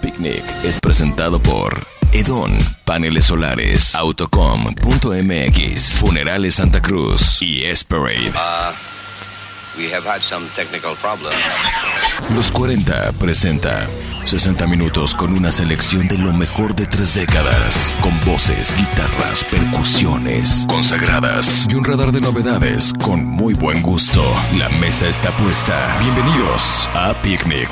Picnic es presentado por Edon, Paneles Solares, Autocom.mx, Funerales Santa Cruz y Esperade. Uh, we have had some technical problems. Los 40 presenta 60 minutos con una selección de lo mejor de tres décadas, con voces, guitarras, percusiones consagradas y un radar de novedades con muy buen gusto. La mesa está puesta. Bienvenidos a Picnic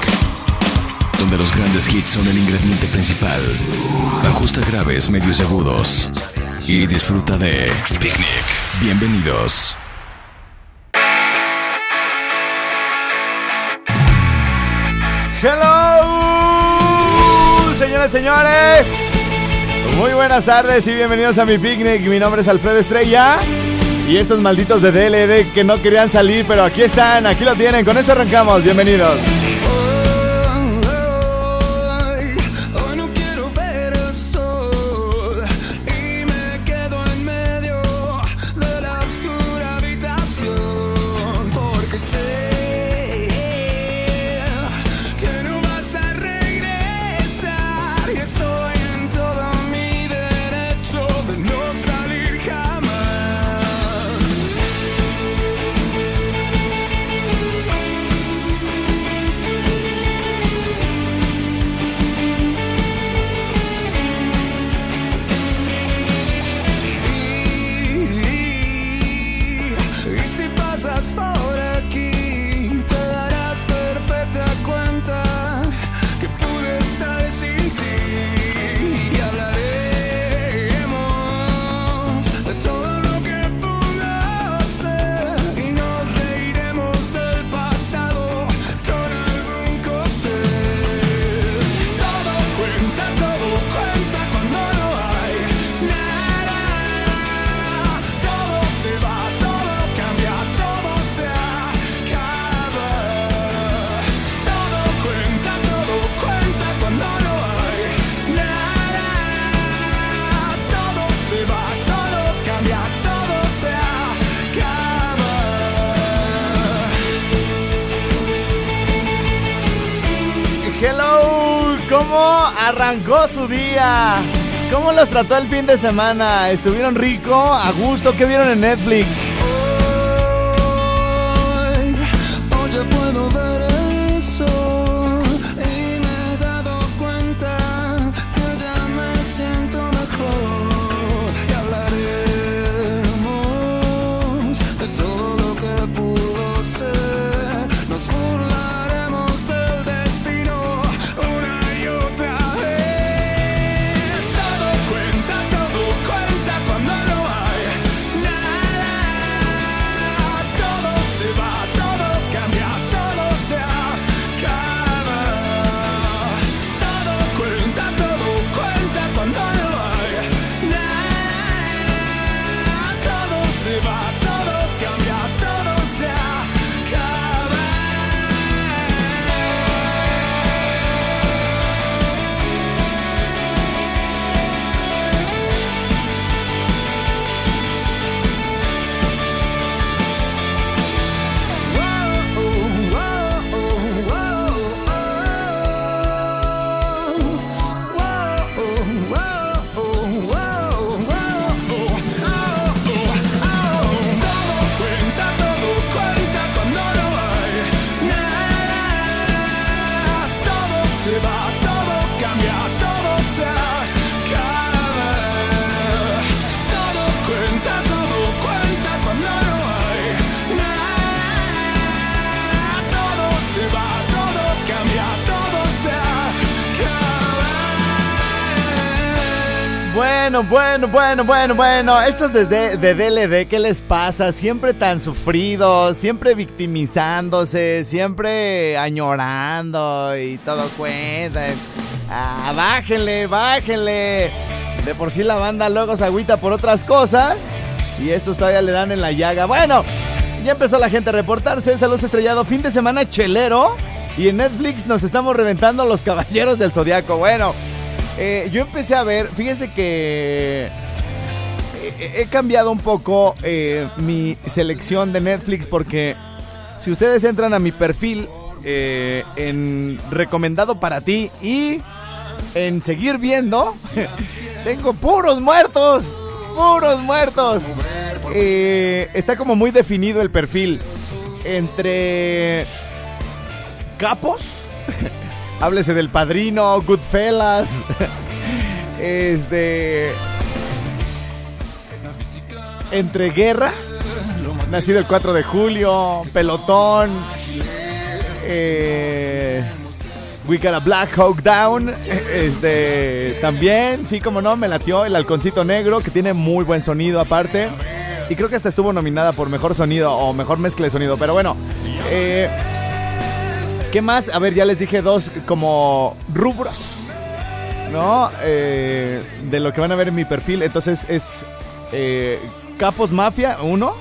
donde los grandes hits son el ingrediente principal. Ajusta graves, medios y agudos. Y disfruta de Picnic. Bienvenidos. Hello, señoras y señores. Muy buenas tardes y bienvenidos a mi picnic. Mi nombre es Alfredo Estrella. Y estos malditos de DLD que no querían salir, pero aquí están, aquí lo tienen. Con esto arrancamos. Bienvenidos. Su día? ¿Cómo los trató el fin de semana? ¿Estuvieron rico? ¿A gusto? ¿Qué vieron en Netflix? Bueno, bueno, bueno, bueno, bueno. Estos de, de, de DLD, ¿qué les pasa? Siempre tan sufridos, siempre victimizándose, siempre añorando y todo cuenta. Ah, bájenle, bájenle. De por sí la banda luego se agüita por otras cosas. Y estos todavía le dan en la llaga. Bueno, ya empezó la gente a reportarse. Saludos estrellado. Fin de semana chelero. Y en Netflix nos estamos reventando los caballeros del zodiaco. Bueno, eh, yo empecé a ver. Fíjense que. He, he cambiado un poco eh, mi selección de Netflix porque si ustedes entran a mi perfil eh, en recomendado para ti y en seguir viendo, tengo puros muertos, puros muertos. Eh, está como muy definido el perfil entre capos, háblese del padrino, Goodfellas, este, entre guerra, nacido el 4 de julio, pelotón, eh, We Got a Black Hawk Down. Este, también, sí, como no, me latió el halconcito negro, que tiene muy buen sonido aparte. Y creo que hasta estuvo nominada por mejor sonido o mejor mezcla de sonido. Pero bueno, eh, ¿qué más? A ver, ya les dije dos como rubros, ¿no? Eh, de lo que van a ver en mi perfil. Entonces es eh, Capos Mafia, uno.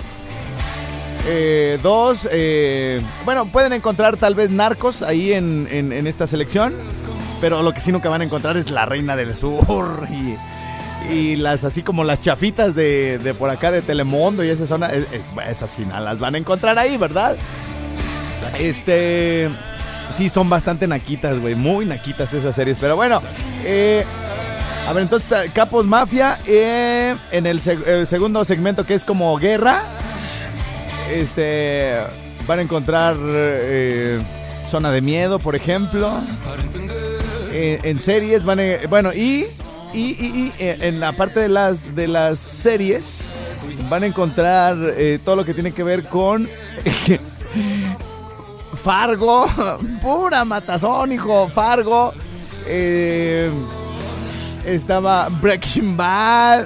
Eh, dos, eh, bueno, pueden encontrar tal vez narcos ahí en, en- esta selección, pero lo que sí nunca van a encontrar es la reina del sur y, las así como las chafitas de, de por acá de Telemundo y esa zona, es, es- esas sí las van a encontrar ahí, ¿verdad? Este, sí son bastante naquitas, güey, muy naquitas esas series, pero bueno, eh, a ver, entonces está Capos Mafia eh, en el, seg- el segundo segmento que es como guerra. Este van a encontrar eh, Zona de Miedo, por ejemplo. Eh, en series van a, bueno y y, y- y, eh, en la parte de las de las series van a encontrar eh, todo lo que tiene que ver con Fargo, pura matazón, hijo, Fargo. Eh, estaba Breaking Bad.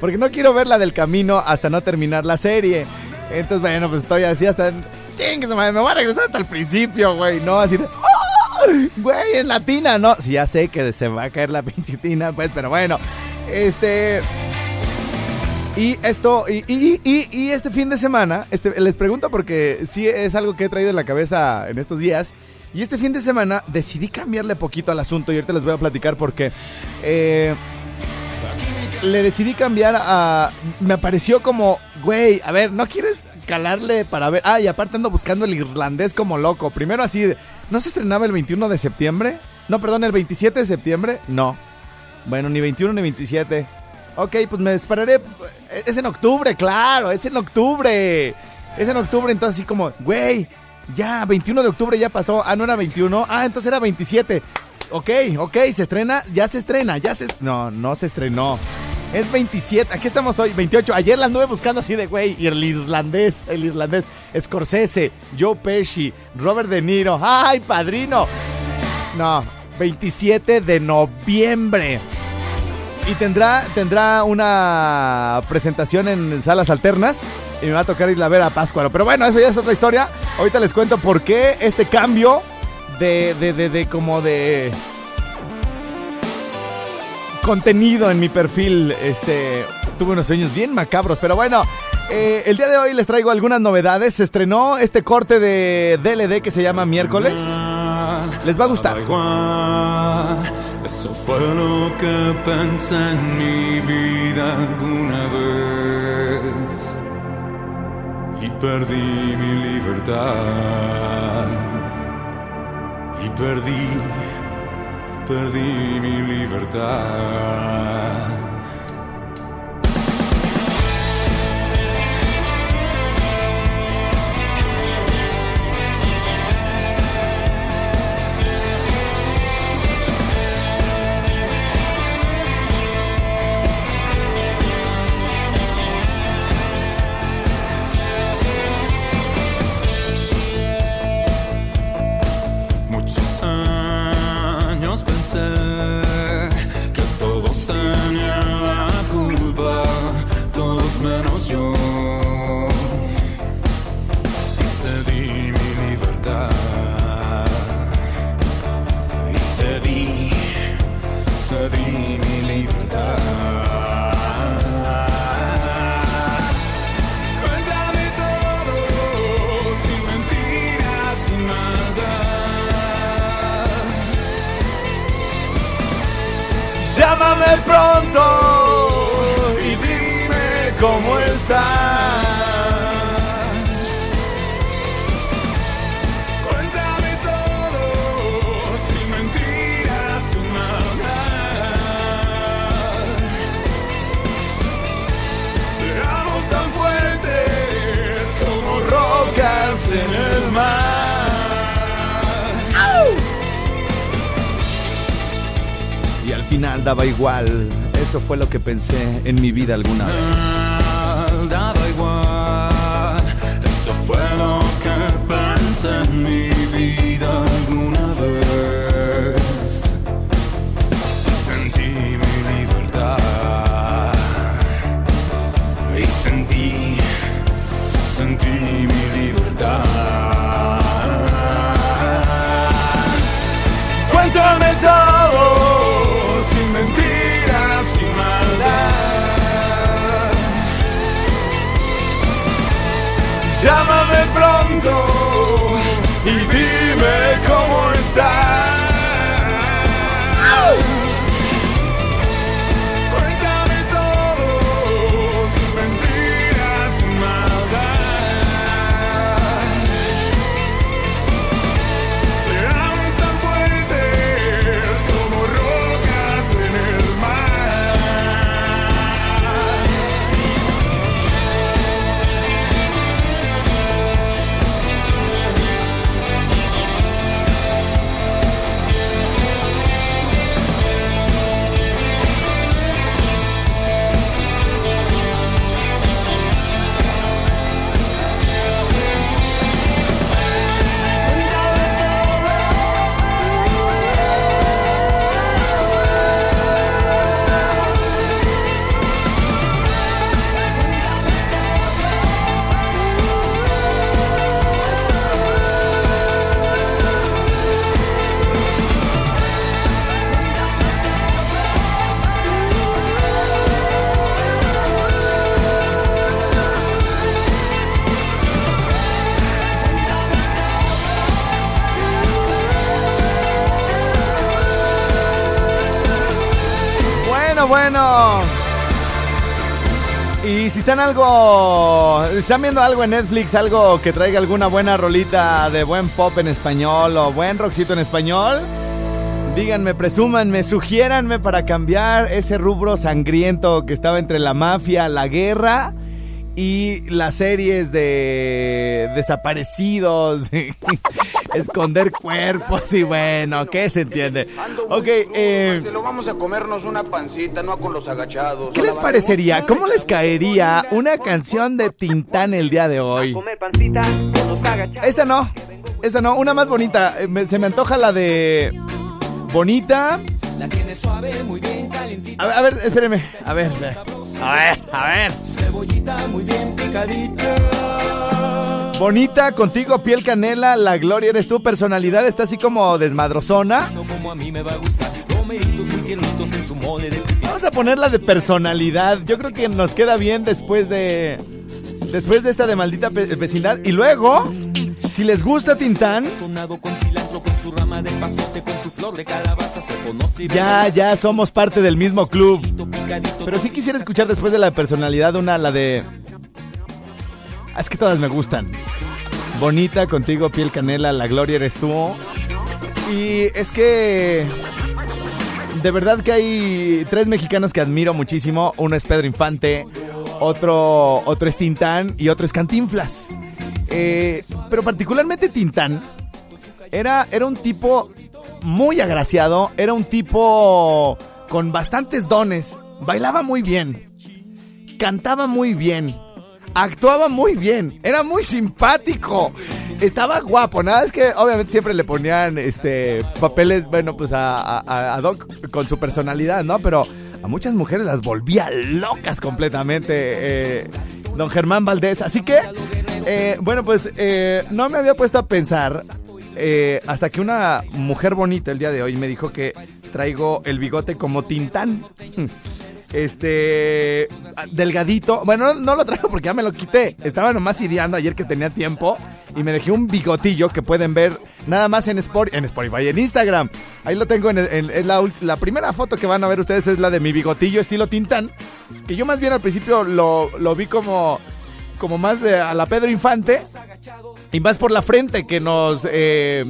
Porque no quiero ver la del camino hasta no terminar la serie. Entonces, bueno, pues estoy así hasta. Chingue su madre, me voy a regresar hasta el principio, güey. No, así de. ¡Ah! Güey, es latina, ¿no? Sí, ya sé que se va a caer la pinche tina, pues, pero bueno. Este. Y esto, y, y- y- este fin de semana, este, les pregunto porque sí es algo que he traído en la cabeza en estos días. Y este fin de semana decidí cambiarle poquito al asunto y ahorita les voy a platicar por qué. Eh, le decidí cambiar a. Me apareció como, güey, a ver, ¿no quieres calarle para ver? Ah, y aparte ando buscando el irlandés como loco. Primero así, ¿no se estrenaba el 21 de septiembre? No, perdón, el 27 de septiembre. No. Bueno, ni 21 ni 27. Ok, pues me esperaré. Es en octubre, claro, es en octubre. Es en octubre, entonces así como, güey, ya, 21 de octubre ya pasó. Ah, no era 21. Ah, entonces era 27. Ok, ok, se estrena, ya se estrena, ya se... No, no se estrenó. Es 27, aquí estamos hoy, 28. Ayer la anduve buscando así de, güey, y el irlandés, el irlandés, Scorsese, Joe Pesci, Robert De Niro. ¡Ay, padrino! No, 27 de noviembre. Y tendrá, tendrá una presentación en salas alternas. Y me va a tocar ir a ver a Páscuaro. Pero bueno, eso ya es otra historia. Ahorita les cuento por qué este cambio de, de, de, como de contenido en mi perfil. Este, tuve unos sueños bien macabros. Pero bueno, eh, el día de hoy les traigo algunas novedades. Se estrenó este corte de DLD que se llama Miércoles. Les va a gustar. Eso fue lo que pensé en mi vida alguna vez. Y perdí mi libertad. Y perdí, perdí mi libertad. Que todos tenían la culpa, todos menos yo. Y cedí mi libertad. Y cedí, cedí Llámame pronto y dime cómo estás. Final daba igual. Eso fue lo que pensé en mi vida alguna vez. Daba igual, eso fue lo que pensé en mi están algo, están viendo algo en Netflix, algo que traiga alguna buena rolita de buen pop en español o buen rockcito en español, díganme, presúmanme, sugiéranme para cambiar ese rubro sangriento que estaba entre la mafia, la guerra y las series de desaparecidos, esconder cuerpos y bueno, ¿qué se entiende? Ok, eh... lo vamos a comernos una pancita, no con los agachados. ¿Qué les parecería? ¿Cómo les caería una canción de Tintán el día de hoy? Esta no, esta no, una más bonita. Eh, Se me antoja la de Bonita. La tiene suave, muy bien calientita. A ver, a ver, espéreme. A ver, a ver, a ver. Cebollita muy bien picadita. Bonita, contigo, piel canela, la gloria eres tú. Personalidad está así como desmadrozona. Vamos a ponerla de personalidad. Yo creo que nos queda bien después de. Después de esta de maldita vecindad. Y luego, si les gusta Tintán, ya, ya somos parte del mismo club. Pero sí quisiera escuchar después de la personalidad una, la de. Es que todas me gustan. Bonita, contigo, piel canela, la gloria eres tú. Y es que. De verdad que hay tres mexicanos que admiro muchísimo. Uno es Pedro Infante, otro, otro es Tintán y otro es Cantinflas. Eh, pero particularmente Tintán era, era un tipo muy agraciado, era un tipo con bastantes dones, bailaba muy bien, cantaba muy bien, actuaba muy bien, era muy simpático, estaba guapo, nada es que obviamente siempre le ponían este papeles, bueno, pues a, Doc con su personalidad, ¿no? Pero a muchas mujeres las volvía locas completamente. eh, Don Germán Valdés. Así que, eh, bueno, pues eh, no me había puesto a pensar eh, hasta que una mujer bonita el día de hoy me dijo que traigo el bigote como Tintán. Este, delgadito. Bueno, no, lo traigo porque ya me lo quité. Estaba nomás ideando ayer que tenía tiempo y me dejé un bigotillo que pueden ver nada más en, Sport, en Spotify, en Instagram. Ahí lo tengo en, en la, la primera foto que van a ver ustedes es la de mi bigotillo estilo Tintán. Que yo más bien al principio lo, lo vi como, como más de, a la Pedro Infante. Y más por la frente que nos eh,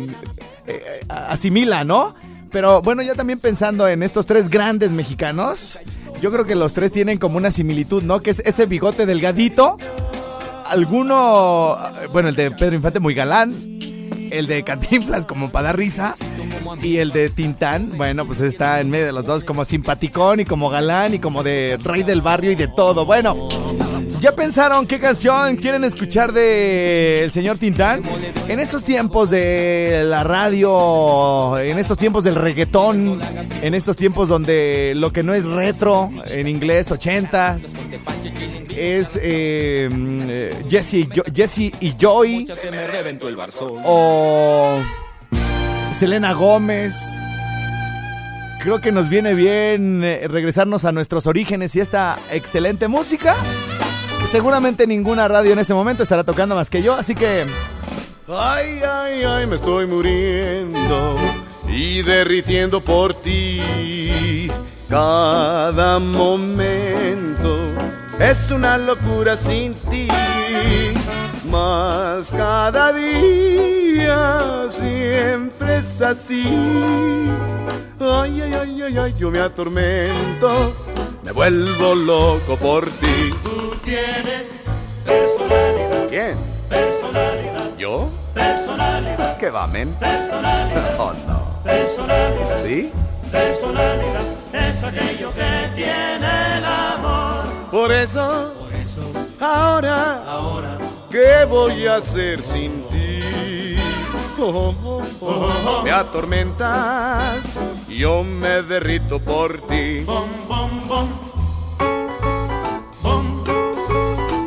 eh, asimila, ¿no? Pero bueno, ya también pensando en estos tres grandes mexicanos, yo creo que los tres tienen como una similitud, ¿no? Que es ese bigote delgadito. Alguno, bueno, el de Pedro Infante muy galán. El de Cantinflas como para dar risa y el de Tintán, bueno, pues está en medio de los dos como simpaticón y como galán y como de rey del barrio y de todo. Bueno, ¿ya pensaron qué canción quieren escuchar de el señor Tintán? En esos tiempos de la radio, en estos tiempos del reggaetón, en estos tiempos donde lo que no es retro, en inglés 80, es eh, Jesse, y Jo- Jesse y Joy o Selena Gómez. Creo que nos viene bien eh, regresarnos a nuestros orígenes y esta excelente música. seguramente ninguna radio en este momento estará tocando más que yo, así que Ay, ay, ay, me estoy muriendo y derritiendo por ti. Cada momento es una locura sin ti. Más cada día siempre es así. Ay, ay, ay, ay, ay, yo me atormento, me vuelvo loco por ti. Tú tienes personalidad. ¿Quién? Personalidad. ¿Yo? Personalidad. ¿Qué va, men? Personalidad. Oh, no. Personalidad. ¿Sí? Personalidad es aquello que tiene amor. Por eso, por eso, ahora, ahora, ¿qué voy a hacer sin ti? Oh, oh, oh, Me atormentas, yo me derrito por ti.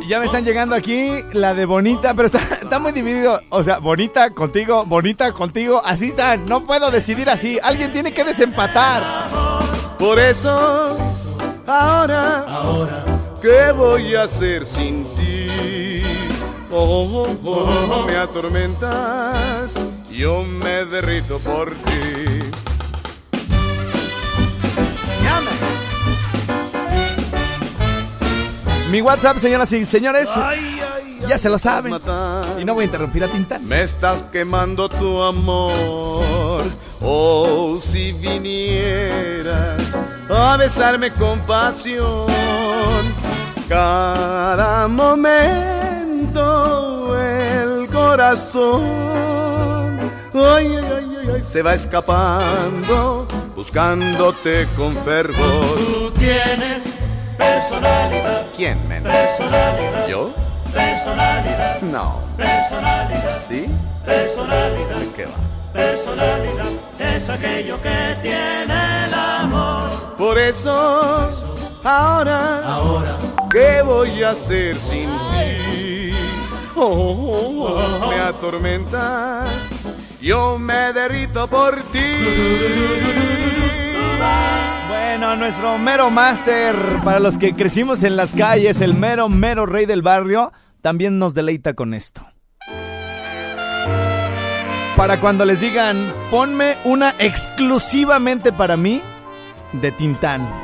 ya me están llegando aquí la de Bonita, pero está, está muy dividido. O sea, Bonita contigo, Bonita contigo, así están. No puedo decidir así. Alguien tiene que desempatar. Por eso, ahora, ahora, ¿qué voy a hacer sin ti? Oh, oh, oh, me atormentas, yo me derrito por ti. Mi WhatsApp, señoras y señores, ya se lo saben. Matar. Y no voy a interrumpir a Tintán. Me estás quemando tu amor. Oh, si vinieras a besarme con pasión. Cada momento el corazón. Ay, ay, ay, ay, ay, se va escapando, buscándote con fervor. Tú tienes personalidad. ¿Quién, men? Personalidad. ¿Yo? Personalidad. No. Personalidad. ¿Sí? Personalidad. ¿De qué va? Personalidad es aquello que tiene el amor. Por eso, ahora, ahora, ¿qué voy a hacer sin ti? Oh, oh, oh, me atormentas, yo me derrito por ti. Bueno, nuestro mero máster, para los que crecimos en las calles, el mero, mero rey del barrio, también nos deleita con esto. Para cuando les digan, ponme una exclusivamente para mí de Tintán.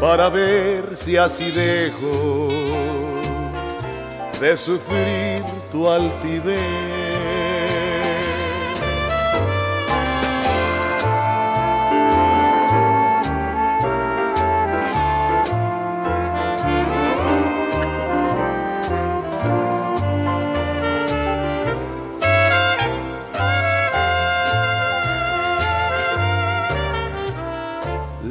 para ver si así dejo de sufrir tu altivez.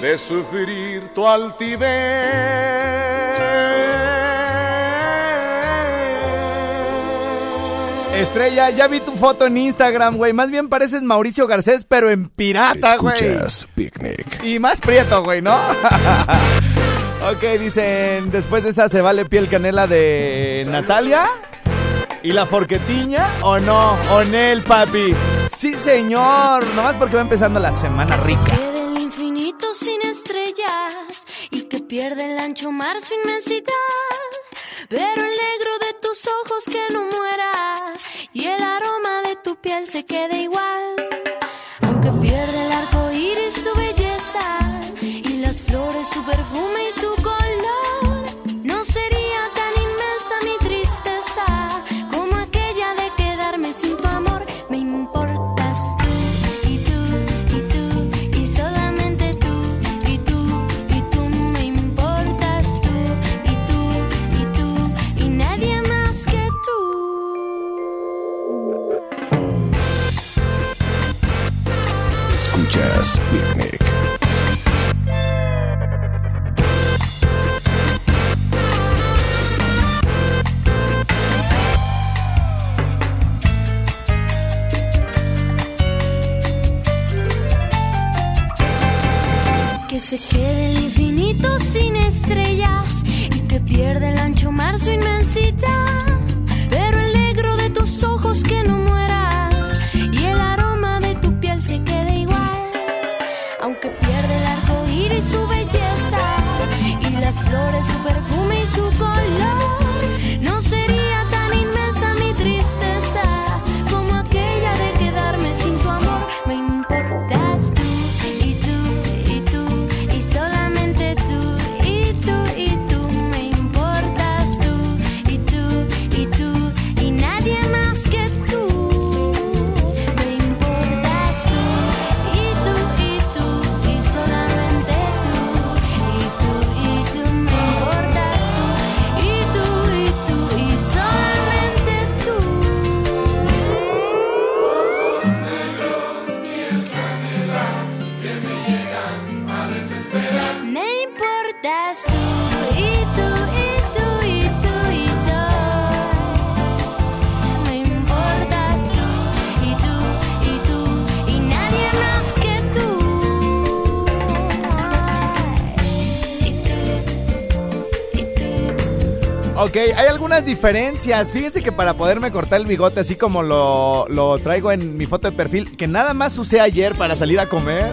de sufrir tu altivez. Estrella, ya vi tu foto en Instagram, güey. Más bien pareces Mauricio Garcés, pero en pirata, güey. Escuchas Picnic. Y más prieto, güey, ¿no? ok, dicen, después de esa se vale piel canela de Natalia. ¿Y la forquetiña o no? ¿O Nel, papi? Sí, señor. Nomás porque va empezando la semana rica. Sin estrellas y que pierde el ancho mar su inmensidad. Pero el negro de tus ojos que no muera y el aroma de tu piel se quede igual. Aunque pierde el arco iris su belleza y las flores su perfume y su Que se quede el infinito sin estrellas y que pierda el ancho mar su inmensidad. Pero el negro de tus ojos que no muera su perfume y su color, Ok, hay algunas diferencias. Fíjense que para poderme cortar el bigote así como lo, lo traigo en mi foto de perfil, que nada más usé ayer para salir a comer.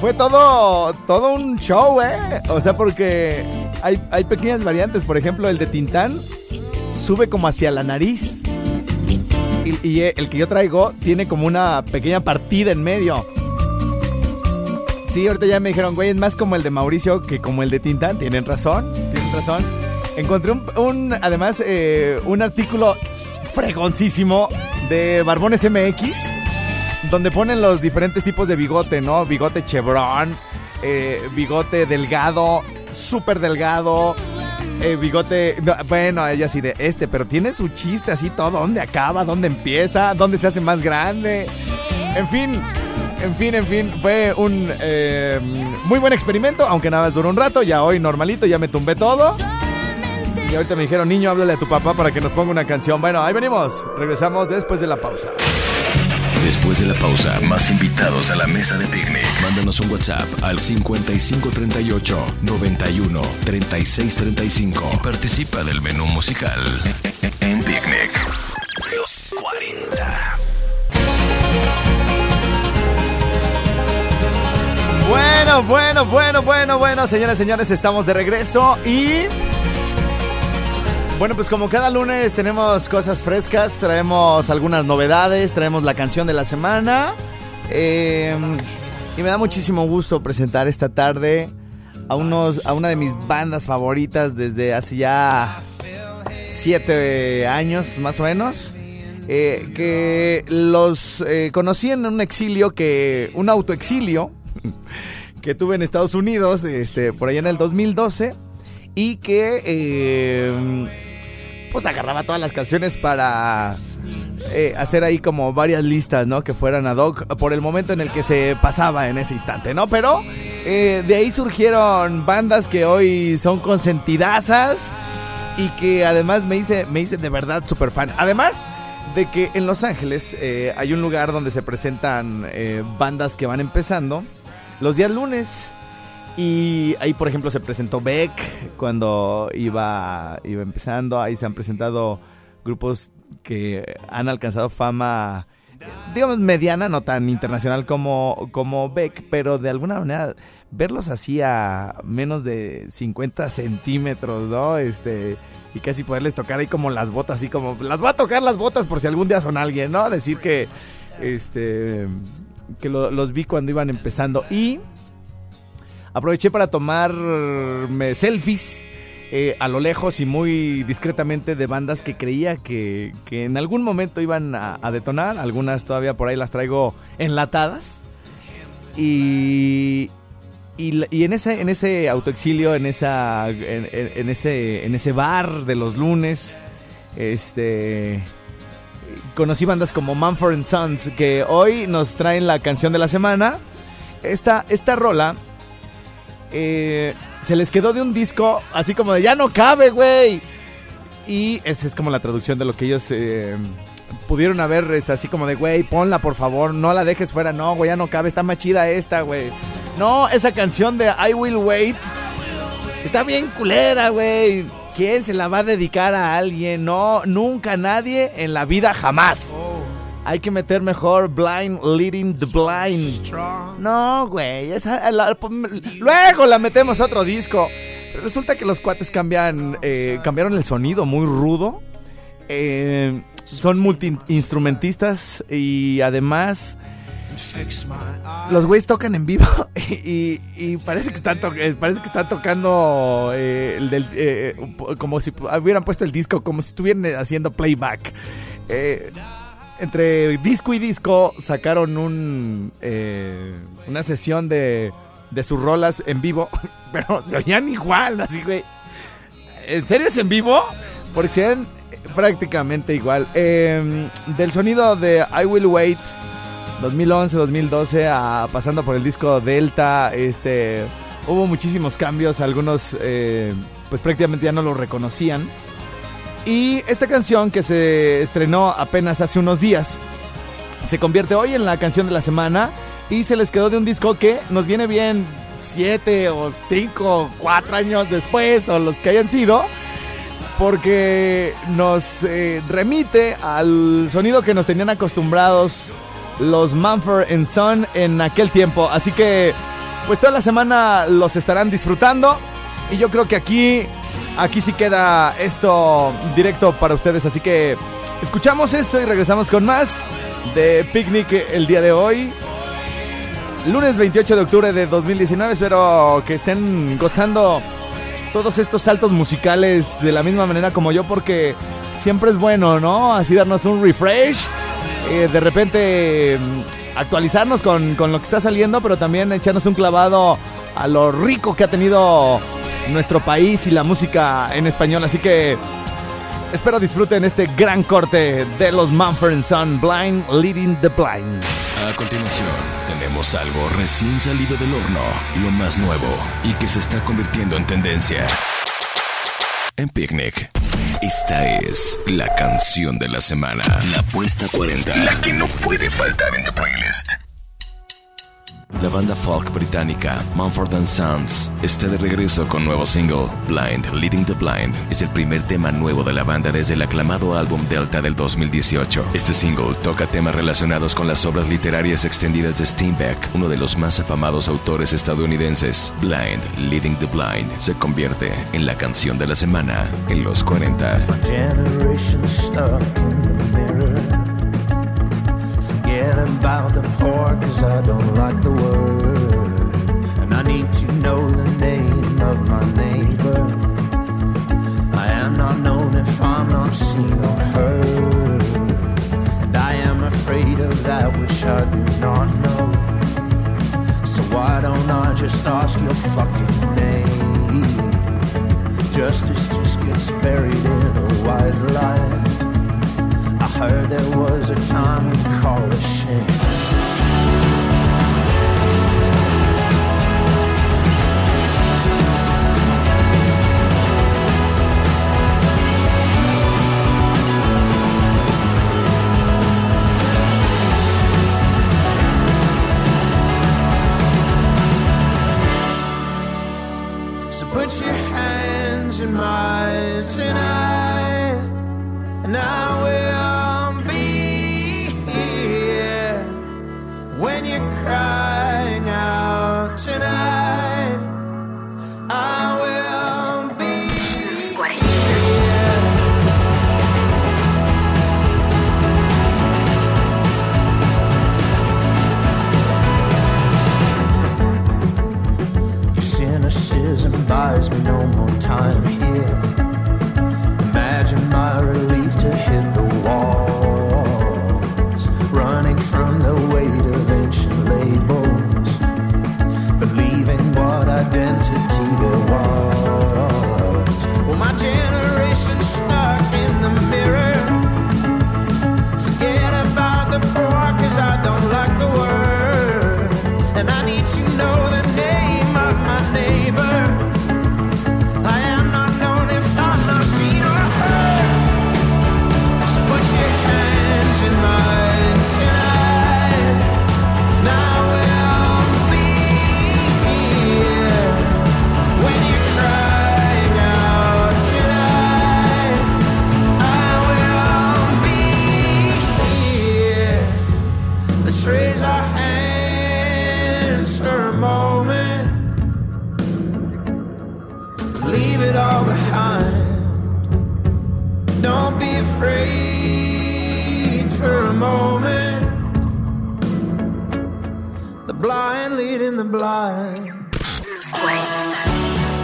Fue todo, todo un show, ¿eh? O sea, porque hay, hay pequeñas variantes. Por ejemplo, el de Tintán sube como hacia la nariz. Y, y el que yo traigo tiene como una pequeña partida en medio. Sí, ahorita ya me dijeron, güey, es más como el de Mauricio que como el de Tintán. Tienen razón, Encontré un, un- además, eh, un artículo fregoncísimo de Barbones MX, donde ponen los diferentes tipos de bigote, ¿no? Bigote chevron, eh, bigote delgado, súper delgado, eh, bigote, no, bueno, ella así de este, pero tiene su chiste así todo, ¿dónde acaba? ¿Dónde empieza? ¿Dónde se hace más grande? En fin, en fin, en fin, fue un eh, muy buen experimento, aunque nada más duró un rato, ya hoy normalito, ya me tumbé todo. Y ahorita me dijeron, niño, háblale a tu papá para que nos ponga una canción. Bueno, ahí venimos, regresamos después de la pausa. Después de la pausa, más invitados a la mesa de picnic. Mándanos un WhatsApp al 5538 91 36 35 y participa del menú musical en Picnic. Los 40. Bueno, bueno, bueno, bueno, bueno, señoras y señores, estamos de regreso y... Bueno, pues como cada lunes tenemos cosas frescas, traemos algunas novedades, traemos la canción de la semana. eh, y me da muchísimo gusto presentar esta tarde a, unos, a una de mis bandas favoritas desde hace ya siete años más o menos. eh, que los eh, conocí en un exilio que, un autoexilio que tuve en Estados Unidos, este, por allá en el 2012, y que eh, pues agarraba todas las canciones para eh, hacer ahí como varias listas, ¿no? Que fueran ad hoc por el momento en el que se pasaba en ese instante, ¿no? Pero eh, de ahí surgieron bandas que hoy son consentidazas y que además me hice, me de verdad súper fan. Además de que en Los Ángeles hay un lugar donde se presentan bandas que van empezando los días lunes. Y ahí, por ejemplo, se presentó Beck cuando iba, iba empezando. Ahí se han presentado grupos que han alcanzado fama, digamos, mediana, no tan internacional como, como Beck, pero de alguna manera verlos así a menos de 50 centímetros, ¿no? Este, y casi poderles tocar ahí como las botas, así como, las voy a tocar las botas por si algún día son alguien, ¿no? Decir que, este, que lo- los vi cuando iban empezando. Y aproveché para tomarme selfies eh, a lo lejos y muy discretamente de bandas que creía que, que en algún momento iban a, detonar. Algunas todavía por ahí las traigo enlatadas. Y, y, en ese, en ese autoexilio, en, esa, en ese, en ese bar de los lunes, este, conocí bandas como Mumford Sons, que hoy nos traen la canción de la semana. Esta, esta rola eh, se les quedó de un disco así como de ya no cabe, güey. Y esa es como la traducción de lo que ellos eh, pudieron haber, este, así como de, güey, ponla por favor, no la dejes fuera, no, güey, ya no cabe, está más chida esta, güey. No, esa canción de I Will Wait está bien culera, güey. ¿Quién se la va a dedicar a alguien? No, nunca nadie en la vida jamás. Hay que meter mejor Blind Leading the Blind. No, güey. esa- la- luego la metemos a otro disco. Pero resulta que los cuates cambian, eh, cambiaron el sonido muy rudo. Eh, son multiinstrumentistas y además los güeyes tocan en vivo y, parece que están eh, parece que están tocando eh, eh, como si hubieran puesto el disco como si estuvieran haciendo playback. Entre disco y disco sacaron un una sesión de, de sus rolas en vivo, pero se oían igual, así güey. ¿En serio es en vivo? Porque se oían prácticamente igual. Eh, del sonido de I Will Wait 2011, 2012, a- pasando por el disco Delta, este, hubo muchísimos cambios, algunos eh, pues prácticamente ya no lo reconocían. Y esta canción que se estrenó apenas hace unos días, se convierte hoy en la canción de la semana y se les quedó de un disco que nos viene bien siete o cinco, cuatro años después o los que hayan sido porque nos eh, remite al sonido que nos tenían acostumbrados los Mumford Son en aquel tiempo. Así que, pues toda la semana los estarán disfrutando. Y yo creo que aquí, aquí sí queda esto directo para ustedes. Así que escuchamos esto y regresamos con más de Picnic el día de hoy. Lunes 28 de octubre de 2019. Espero que estén gozando todos estos saltos musicales de la misma manera como yo porque siempre es bueno, ¿no? Así darnos un refresh, eh, de repente mm, actualizarnos con, con lo que está saliendo, pero también echarnos un clavado a lo rico que ha tenido nuestro país y la música en español. Así que espero disfruten este gran corte de los Mumford Son, Blind Leading the Blind. A continuación, tenemos algo recién salido del horno, lo más nuevo y que se está convirtiendo en tendencia. En Picnic, esta es la canción de la semana. La apuesta 40, la que no puede faltar en tu playlist. La banda folk británica Mumford Sons está de regreso con nuevo single, Blind Leading the Blind. Es el primer tema nuevo de la banda desde el aclamado álbum Delta del 2018. Este single toca temas relacionados con las obras literarias extendidas de Steinbeck, uno de los más afamados autores estadounidenses. Blind Leading the Blind se convierte en la canción de la semana en los 40. Forget about the poor, cause I don't like the word. And I need to know the name of my neighbor. I am not known if I'm not seen or heard. And I am afraid of that which I do not know. So why don't I just ask your fucking name? Justice just gets buried in a white light. Heard there was a time we call a shame. So put your hands in mine tonight, and I will cry.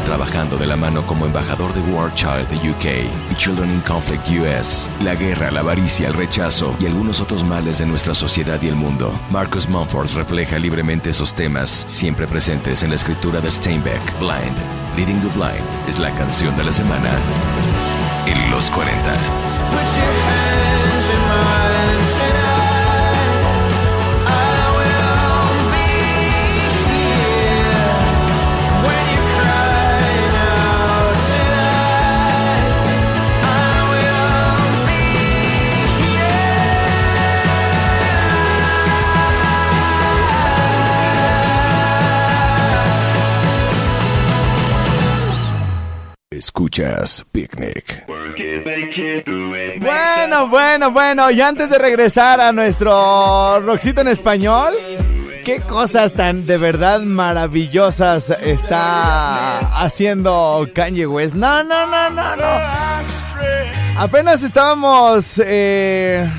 Trabajando de la mano como embajador de War Child UK y Children in Conflict US, la guerra, la avaricia, el rechazo y algunos otros males de nuestra sociedad y el mundo, Marcus Mumford refleja libremente esos temas, siempre presentes en la escritura de Steinbeck. Blind, Leading the Blind, es la canción de la semana en los 40. Escuchas Picnic. Bueno, bueno, bueno. Y antes de regresar a nuestro Roxito en español, qué cosas tan de verdad maravillosas está haciendo Kanye West. No, no, no, no, no. Apenas estábamos eh,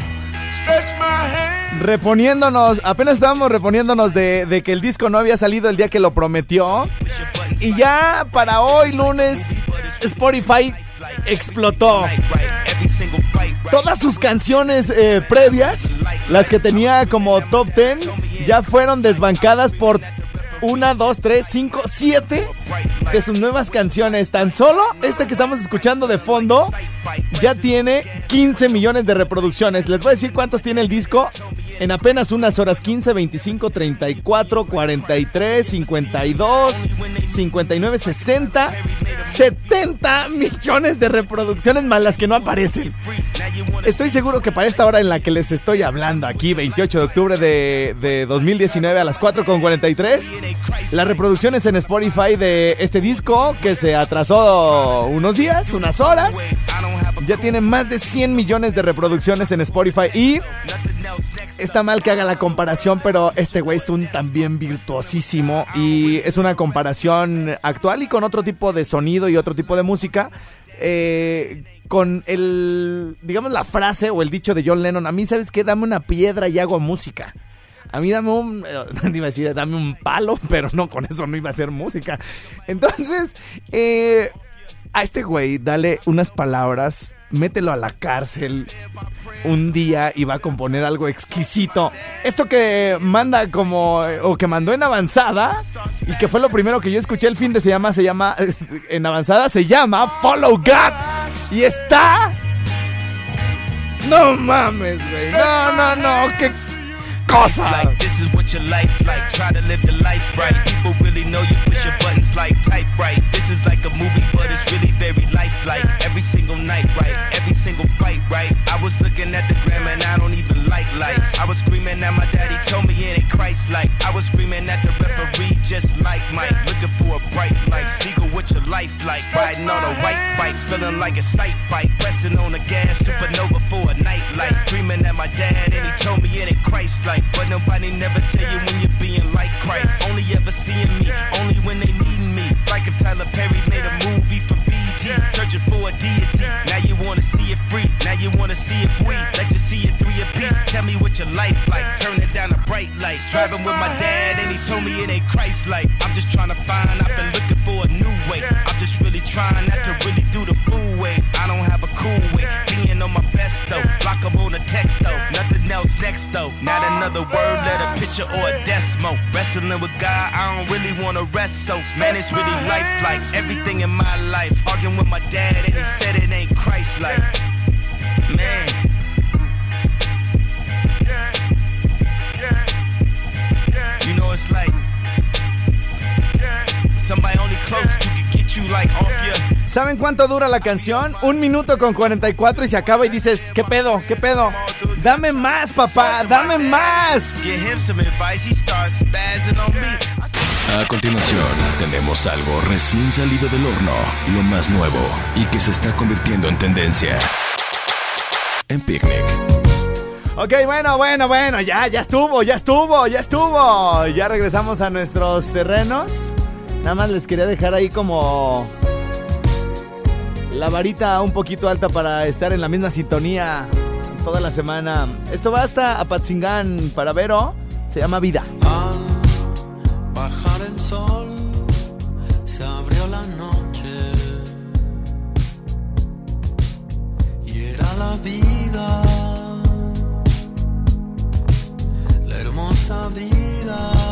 reponiéndonos, apenas estábamos reponiéndonos de, de que el disco no había salido el día que lo prometió. Y ya para hoy lunes Spotify explotó. Todas sus canciones eh, previas, las que tenía como top 10, ya fueron desbancadas por una, dos, tres, cinco, siete de sus nuevas canciones. Tan solo este que estamos escuchando de fondo ya tiene 15 millones de reproducciones. Les voy a decir cuántos tiene el disco en apenas unas horas: 15, 25, 34, 43, 52, 59, 60, 70 millones de reproducciones más las que no aparecen. Estoy seguro que para esta hora en la que les estoy hablando aquí, 28 de octubre de, de 2019 a las 4.43, las reproducciones en Spotify de este disco que se atrasó unos días, unas horas, ya tiene más de 100 millones de reproducciones en Spotify y está mal que haga la comparación, pero este güey es un también virtuosísimo y es una comparación actual y con otro tipo de sonido y otro tipo de música. eh, con el, digamos, la frase o el dicho de John Lennon, a mí, ¿sabes qué? Dame una piedra y hago música. A mí dame un, eh, no iba a decir, dame un palo, pero no, con eso no iba a ser música. Entonces, eh, a este güey dale unas palabras, mételo a la cárcel un día y va a componer algo exquisito. Esto que manda como, o que mandó en avanzada, y que fue lo primero que yo escuché el fin de se llama, se llama, en avanzada se llama Follow God. Y está... No mames, güey. No, no, no. Qué cosa. Like this is what your life like. Try to live your life right. People really know you push your buttons like type right. This is like a movie, but it's really very lifelike. Every single night, right? Every single fight, right? I was looking at the gram and I don't even like lights. I was screaming at my daddy, told me it ain't Christ like. I was screaming at the referee, just like Mike. Looking for a bright light. Seagull, what your life like? Riding on a white bike, feeling like a sight bike. Pressing on the gas, supernova for a night light. Dreaming at my dad and he told me it ain't Christ like. But nobody never tell you when you're being like Christ. Only ever seeing me, only when they need me. Like if Tyler Perry made a movie for BT, searching for a deity. Now you wanna see it free, now you wanna see it free. Let you see it three apiece. Tell me what your life like. Turning down a bright light. Driving with my dad and he told me it ain't Christ like. I'm just trying to find, I've been looking for a new way. I'm just really trying not to really do the fool way. I don't have a cool Word, let a picture or a decimal. Wrestling with God, I don't really wanna rest so. Man, it's really life like everything in my life. Arguing with my dad and he said it ain't Christ like. Man. You know it's like somebody only close you can get you like off your ¿Saben cuánto dura la canción? Un minuto con 44 y se acaba y dices, ¿qué pedo? ¿Qué pedo? Dame más, papá, dame más. A continuación, tenemos algo recién salido del horno, lo más nuevo y que se está convirtiendo en tendencia. En Picnic. Ok, bueno, bueno, bueno, ya, ya estuvo, ya estuvo, ya estuvo. Ya regresamos a nuestros terrenos. Nada más les quería dejar ahí como la varita un poquito alta para estar en la misma sintonía toda la semana. Esto va hasta Apatzingán para Vero. Se llama Vida. Al bajar el sol, se abrió la noche. Y era la vida, la hermosa vida.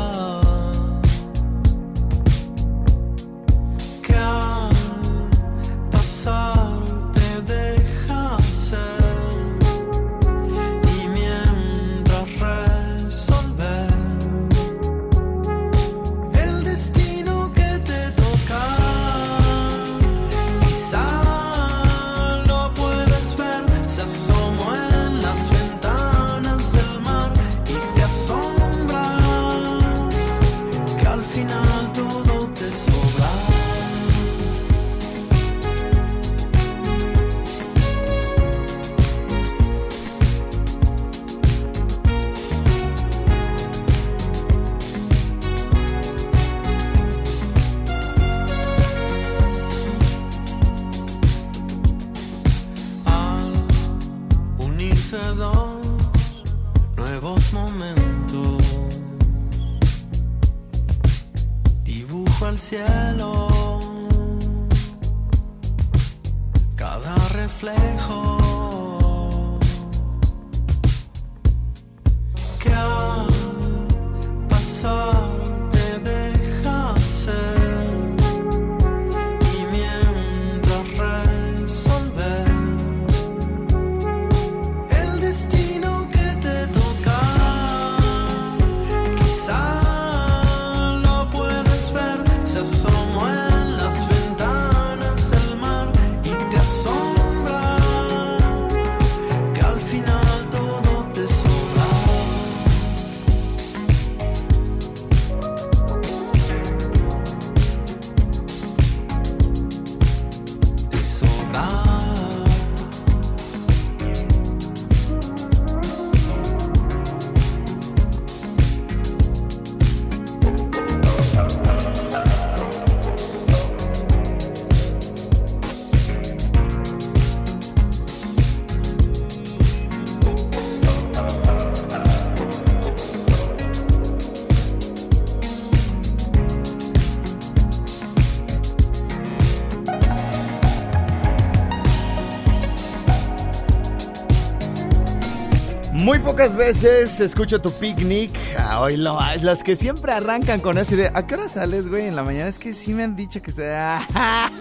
Pocas veces escucho tu picnic. Ah, hoy lo, las que siempre arrancan con esa idea. ¿A qué hora sales, güey? En la mañana es que sí me han dicho que está.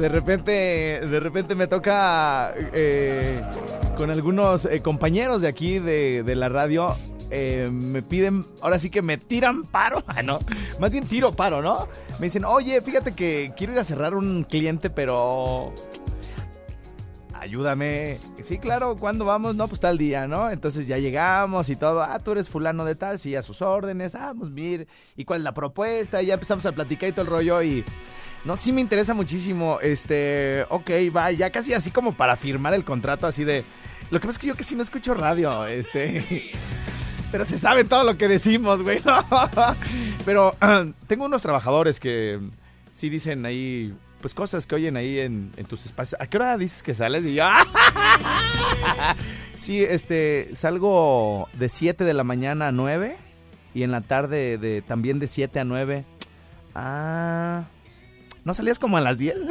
De repente, de repente me toca eh, con algunos eh, compañeros de aquí de, de la radio. eh, me piden, ahora sí que me tiran paro, ah, no, más bien tiro paro, ¿no? Me dicen, oye, fíjate que quiero ir a cerrar un cliente, pero ayúdame. Sí, claro, ¿cuándo vamos? No, pues tal día, ¿no? Entonces ya llegamos y todo. Ah, tú eres fulano de tal, sí, a sus órdenes. Ah, pues mir, ¿y cuál es la propuesta? Ya empezamos a platicar y todo el rollo y... No, sí me interesa muchísimo. Este, ok, va, ya casi así como para firmar el contrato, así de... Lo que pasa es que yo casi no escucho radio, este... Pero se sabe todo lo que decimos, güey. ¿no? Pero tengo unos trabajadores que sí dicen ahí, pues cosas que oyen ahí en, en tus espacios. ¿A qué hora dices que sales? Y yo, sí, este, salgo de 7 de la mañana a 9 y en la tarde de, también de 7 a 9. Ah, ¿no salías como a las 10?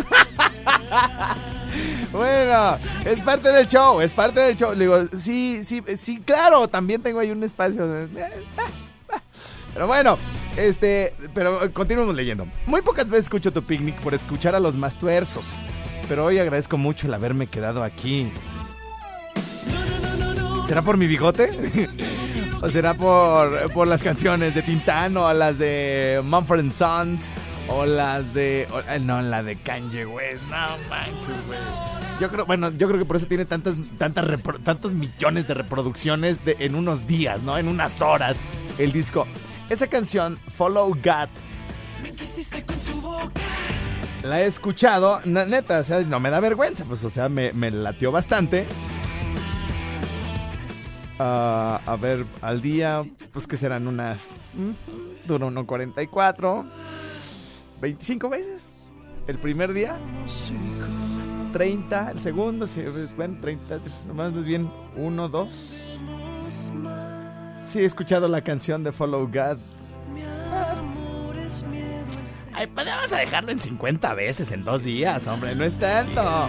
Bueno, es parte del show, es parte del show. Le digo, sí, sí, sí, claro, también tengo ahí un espacio. Pero bueno, este, pero continuamos leyendo. Muy pocas veces escucho tu picnic por escuchar a los más tuerzos. Pero hoy agradezco mucho el haberme quedado aquí. ¿Será por mi bigote? ¿O será por, por las canciones de Tintán o las de Mumford Sons? O las de. o- eh, no, la de Kanye West. No manches, güey. Yo creo, bueno, yo creo que por eso tiene tantas, tantas tantos millones de reproducciones en unos días, ¿no? En unas horas. El disco. Esa canción, Follow God. La he escuchado, neta, o sea, no me da vergüenza, pues, o sea, me, me latió bastante. Ah, a ver, al día, pues que serán unas. mm, Dura 1.44. 25 veces. El primer día. 30, el segundo, sí, bueno, 30, nomás más bien 1, 2. Sí, he escuchado la canción de Follow God. Ay, pues vamos a dejarlo en 50 veces en dos días, hombre, no es tanto.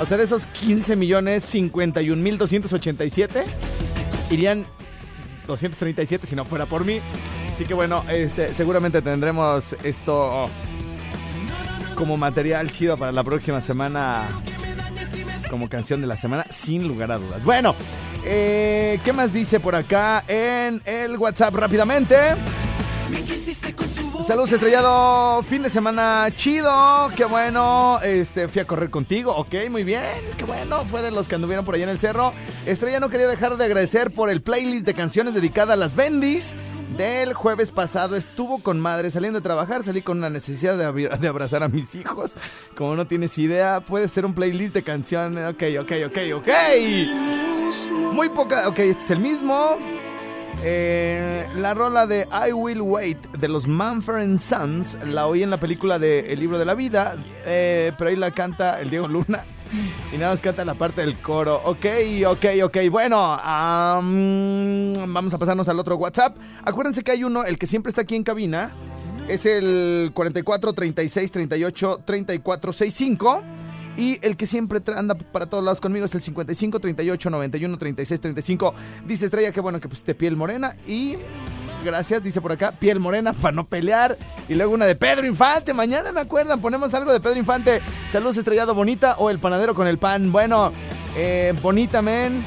O sea, de esos 15 millones 51 mil 287, irían 237 si no fuera por mí. Así que bueno, este, seguramente tendremos esto como material chido para la próxima semana. Como canción de la semana, sin lugar a dudas. Bueno, eh, ¿qué más dice por acá en el WhatsApp rápidamente? Saludos estrellado, fin de semana chido, qué bueno, este, fui a correr contigo, ok, muy bien, qué bueno, fue de los que anduvieron por allá en el cerro. Estrella no quería dejar de agradecer por el playlist de canciones dedicada a las bendis. Del jueves pasado, estuvo con madre, saliendo de trabajar, salí con una necesidad de, de abrazar a mis hijos, como no tienes idea, puede ser un playlist de canciones, ok, ok, ok, ok. Muy poca, ok, este es el mismo. Eh, la rola de I Will Wait de los Manfred Sons la oí en la película de El libro de la vida, eh, pero ahí la canta el Diego Luna y nada más canta la parte del coro. Ok, ok, ok. Bueno, am, vamos a pasarnos al otro WhatsApp. Acuérdense que hay uno, el que siempre está aquí en cabina, es el 44 36 38 34 65. Y el que siempre anda para todos lados conmigo es el 55 38 91 36 35. Dice Estrella que bueno que pusiste piel morena. Y gracias, dice por acá, piel morena para no pelear. Y luego una de Pedro Infante. Mañana me acuerdan, ponemos algo de Pedro Infante. Saludos estrellado bonita o el panadero con el pan. Bueno, eh, bonita, men.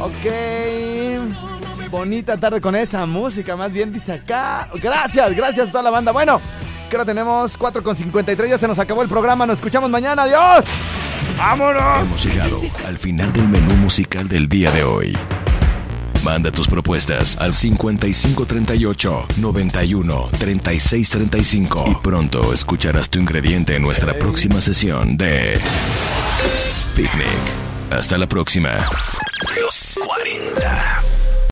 Ok. Bonita tarde con esa música, más bien dice acá. Gracias, gracias a toda la banda. Bueno, que ahora tenemos 4 con 53. Ya se nos acabó el programa. Nos escuchamos mañana. Adiós. ¡Vámonos! Hemos llegado al final del menú musical del día de hoy. Manda tus propuestas al 5538 91 36 35 y pronto escucharás tu ingrediente en nuestra próxima sesión de Picnic. Hasta la próxima. Los 40.